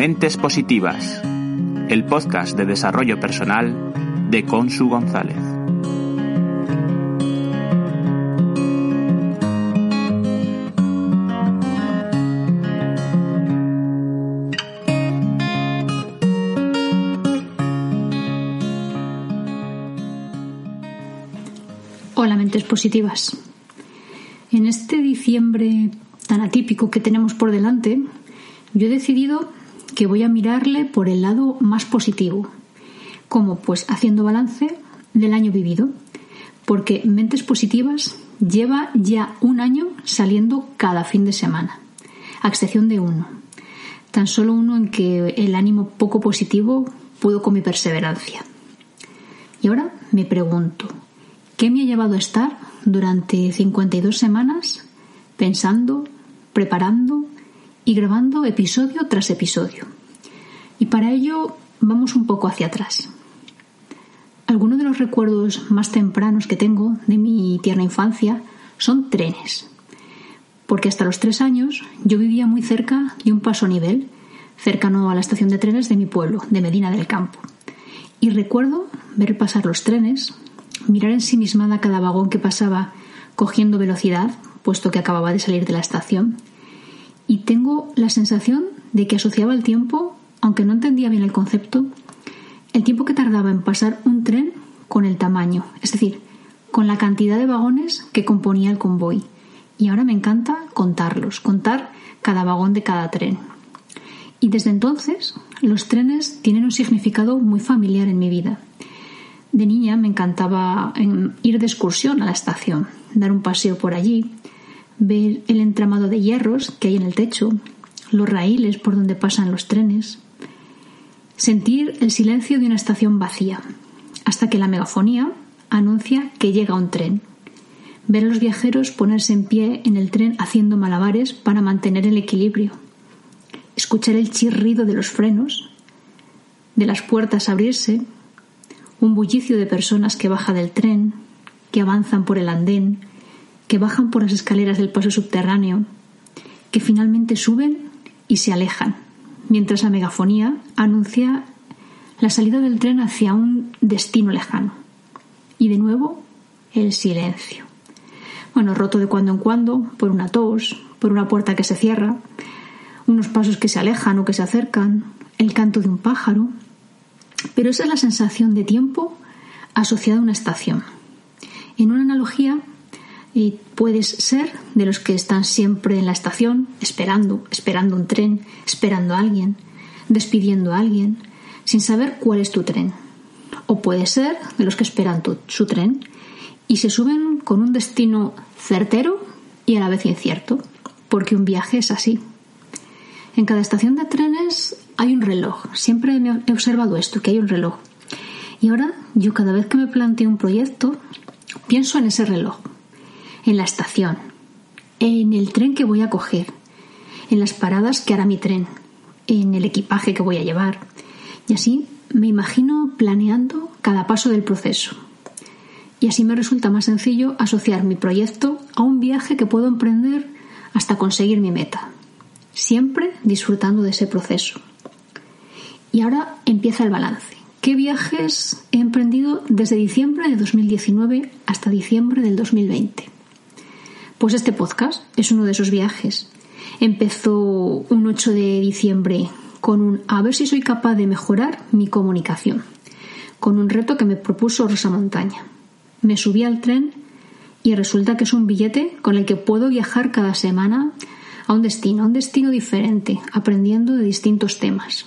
Mentes Positivas, el podcast de desarrollo personal de Consu González. Hola, mentes positivas. En este diciembre tan atípico que tenemos por delante, yo he decidido que voy a mirarle por el lado más positivo. como Pues haciendo balance del año vivido. Porque Mentes Positivas lleva ya un año saliendo cada fin de semana, a excepción de uno. Tan solo uno en que el ánimo poco positivo pudo con mi perseverancia. Y ahora me pregunto, ¿qué me ha llevado a estar durante 52 semanas pensando, preparando y grabando episodio tras episodio. Y para ello vamos un poco hacia atrás. Algunos de los recuerdos más tempranos que tengo de mi tierna infancia son trenes. Porque hasta los tres años yo vivía muy cerca de un paso nivel, cercano a la estación de trenes de mi pueblo, de Medina del Campo. Y recuerdo ver pasar los trenes, mirar ensimismada cada vagón que pasaba cogiendo velocidad, puesto que acababa de salir de la estación, y tengo la sensación de que asociaba el tiempo, aunque no entendía bien el concepto, el tiempo que tardaba en pasar un tren con el tamaño, es decir, con la cantidad de vagones que componía el convoy. Y ahora me encanta contarlos, contar cada vagón de cada tren. Y desde entonces los trenes tienen un significado muy familiar en mi vida. De niña me encantaba ir de excursión a la estación, dar un paseo por allí, ver el entramado de hierros que hay en el techo, los raíles por donde pasan los trenes, sentir el silencio de una estación vacía, hasta que la megafonía anuncia que llega un tren, ver a los viajeros ponerse en pie en el tren haciendo malabares para mantener el equilibrio, escuchar el chirrido de los frenos, de las puertas abrirse, un bullicio de personas que baja del tren, que avanzan por el andén, que bajan por las escaleras del paso subterráneo, que finalmente suben y se alejan, mientras la megafonía anuncia la salida del tren hacia un destino lejano. Y de nuevo, el silencio. Bueno, roto de cuando en cuando por una tos, por una puerta que se cierra, unos pasos que se alejan o que se acercan, el canto de un pájaro. Pero esa es la sensación de tiempo asociada a una estación. En una analogía, y puedes ser de los que están siempre en la estación, esperando, esperando un tren, esperando a alguien, despidiendo a alguien, sin saber cuál es tu tren. O puedes ser de los que esperan su tren y se suben con un destino certero y a la vez incierto, porque un viaje es así. En cada estación de trenes hay un reloj. Siempre he observado esto, que hay un reloj. Y ahora yo cada vez que me planteo un proyecto, pienso en ese reloj en la estación, en el tren que voy a coger, en las paradas que hará mi tren, en el equipaje que voy a llevar. Y así me imagino planeando cada paso del proceso. Y así me resulta más sencillo asociar mi proyecto a un viaje que puedo emprender hasta conseguir mi meta, siempre disfrutando de ese proceso. Y ahora empieza el balance. ¿Qué viajes he emprendido desde diciembre de 2019 hasta diciembre del 2020? Pues este podcast es uno de esos viajes. Empezó un 8 de diciembre con un a ver si soy capaz de mejorar mi comunicación, con un reto que me propuso Rosa Montaña. Me subí al tren y resulta que es un billete con el que puedo viajar cada semana a un destino, a un destino diferente, aprendiendo de distintos temas.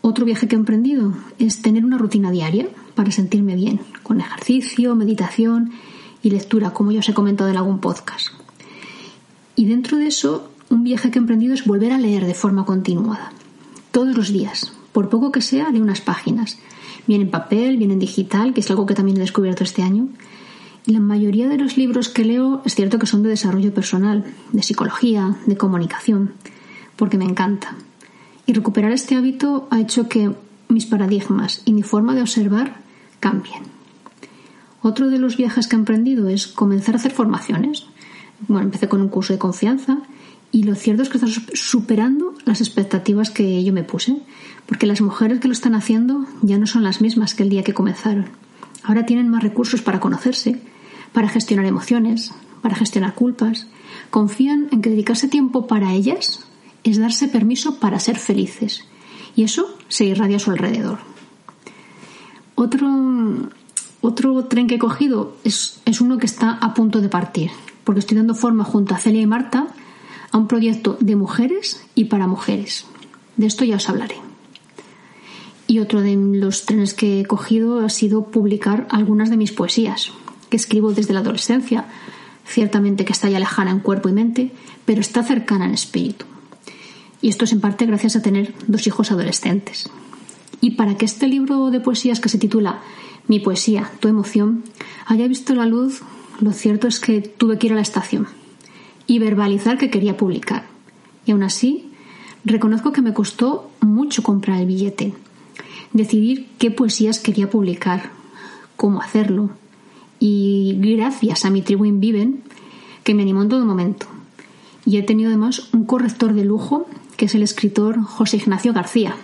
Otro viaje que he emprendido es tener una rutina diaria para sentirme bien, con ejercicio, meditación y lectura, como ya os he comentado en algún podcast. Y dentro de eso, un viaje que he emprendido es volver a leer de forma continuada, todos los días, por poco que sea, de unas páginas, bien en papel, bien en digital, que es algo que también he descubierto este año. Y la mayoría de los libros que leo es cierto que son de desarrollo personal, de psicología, de comunicación, porque me encanta. Y recuperar este hábito ha hecho que mis paradigmas y mi forma de observar cambien. Otro de los viajes que he emprendido es comenzar a hacer formaciones. Bueno, empecé con un curso de confianza y lo cierto es que está superando las expectativas que yo me puse, porque las mujeres que lo están haciendo ya no son las mismas que el día que comenzaron. Ahora tienen más recursos para conocerse, para gestionar emociones, para gestionar culpas. Confían en que dedicarse tiempo para ellas es darse permiso para ser felices. Y eso se irradia a su alrededor. Otro, otro tren que he cogido es, es uno que está a punto de partir, porque estoy dando forma junto a Celia y Marta a un proyecto de mujeres y para mujeres. De esto ya os hablaré. Y otro de los trenes que he cogido ha sido publicar algunas de mis poesías, que escribo desde la adolescencia, ciertamente que está ya lejana en cuerpo y mente, pero está cercana en espíritu. Y esto es en parte gracias a tener dos hijos adolescentes. Y para que este libro de poesías que se titula Mi poesía, tu emoción, haya visto la luz, lo cierto es que tuve que ir a la estación y verbalizar que quería publicar. Y aún así, reconozco que me costó mucho comprar el billete, decidir qué poesías quería publicar, cómo hacerlo. Y gracias a mi tribu Viven, que me animó en todo momento. Y he tenido además un corrector de lujo, que es el escritor José Ignacio García,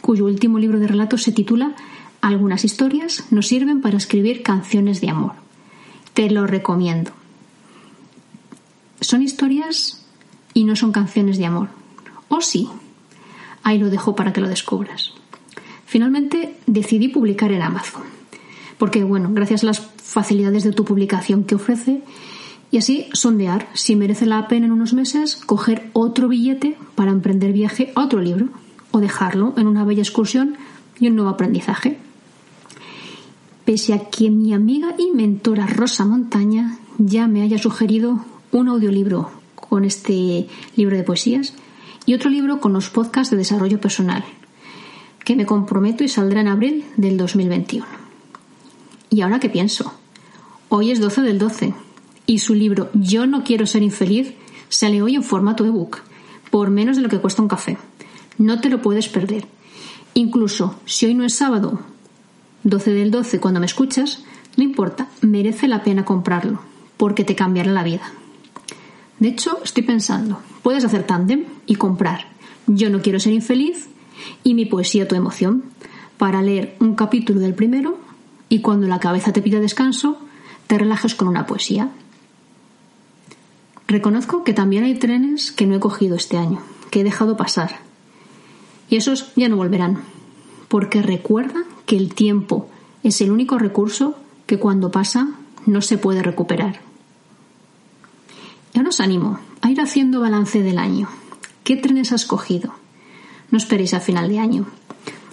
cuyo último libro de relatos se titula Algunas historias nos sirven para escribir canciones de amor. Te lo recomiendo. Son historias y no son canciones de amor. ¿O sí? Ahí lo dejo para que lo descubras. Finalmente decidí publicar en Amazon. Porque, bueno, gracias a las facilidades de tu publicación que ofrece, y así sondear si merece la pena en unos meses coger otro billete para emprender viaje a otro libro o dejarlo en una bella excursión y un nuevo aprendizaje. Pese a que mi amiga y mentora Rosa Montaña ya me haya sugerido un audiolibro con este libro de poesías y otro libro con los podcasts de desarrollo personal, que me comprometo y saldrá en abril del 2021. ¿Y ahora qué pienso? Hoy es 12 del 12 y su libro Yo no quiero ser infeliz sale hoy en formato ebook, por menos de lo que cuesta un café. No te lo puedes perder. Incluso si hoy no es sábado, 12 del 12, cuando me escuchas, no importa, merece la pena comprarlo, porque te cambiará la vida. De hecho, estoy pensando, puedes hacer tándem y comprar Yo no quiero ser infeliz y mi poesía tu emoción para leer un capítulo del primero y cuando la cabeza te pida descanso, te relajes con una poesía. Reconozco que también hay trenes que no he cogido este año, que he dejado pasar. Y esos ya no volverán, porque recuerda que el tiempo es el único recurso que cuando pasa no se puede recuperar. Ya os animo a ir haciendo balance del año. ¿Qué trenes has cogido? No esperéis a final de año.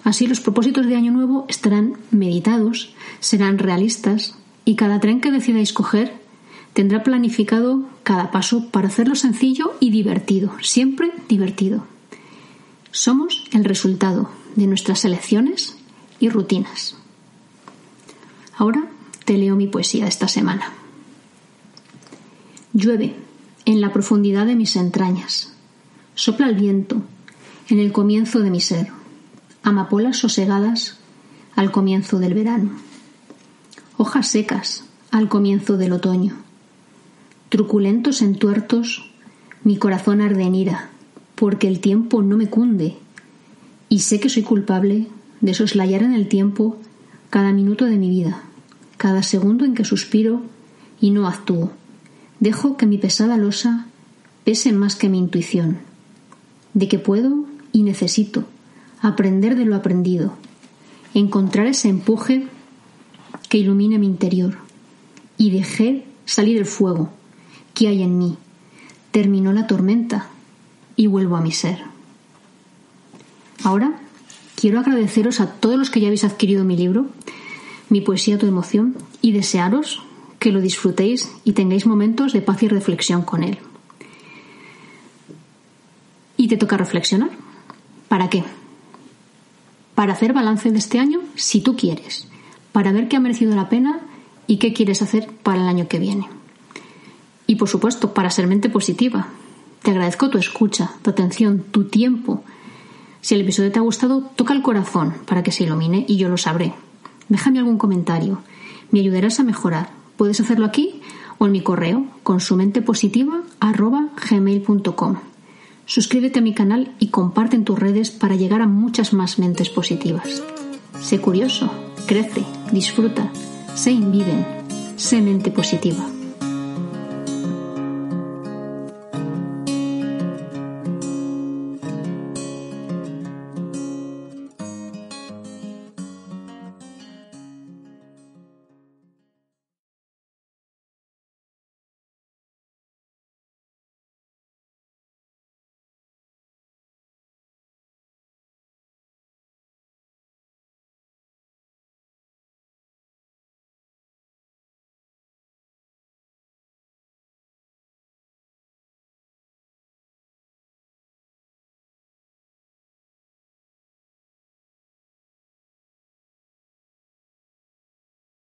Así los propósitos de año nuevo estarán meditados, serán realistas y cada tren que decidáis coger tendrá planificado cada paso para hacerlo sencillo y divertido, siempre divertido. Somos el resultado de nuestras elecciones y rutinas. Ahora te leo mi poesía esta semana. Llueve en la profundidad de mis entrañas. Sopla el viento en el comienzo de mi ser. Amapolas sosegadas al comienzo del verano. Hojas secas al comienzo del otoño. Truculentos entuertos, mi corazón arde en ira, porque el tiempo no me cunde, y sé que soy culpable de soslayar en el tiempo cada minuto de mi vida, cada segundo en que suspiro y no actúo. Dejo que mi pesada losa pese más que mi intuición, de que puedo y necesito aprender de lo aprendido, encontrar ese empuje que ilumine mi interior y dejé salir el fuego que hay en mí. Terminó la tormenta y vuelvo a mi ser. Ahora quiero agradeceros a todos los que ya habéis adquirido mi libro, mi poesía tu emoción, y desearos que lo disfrutéis y tengáis momentos de paz y reflexión con él. Y te toca reflexionar. ¿Para qué? Para hacer balance de este año, si tú quieres, para ver qué ha merecido la pena y qué quieres hacer para el año que viene. Y por supuesto, para ser mente positiva. Te agradezco tu escucha, tu atención, tu tiempo. Si el episodio te ha gustado, toca el corazón para que se ilumine y yo lo sabré. Déjame algún comentario. Me ayudarás a mejorar Puedes hacerlo aquí o en mi correo con su mente positiva gmail.com. Suscríbete a mi canal y comparte en tus redes para llegar a muchas más mentes positivas. Sé curioso, crece, disfruta, sé inviven, sé mente positiva.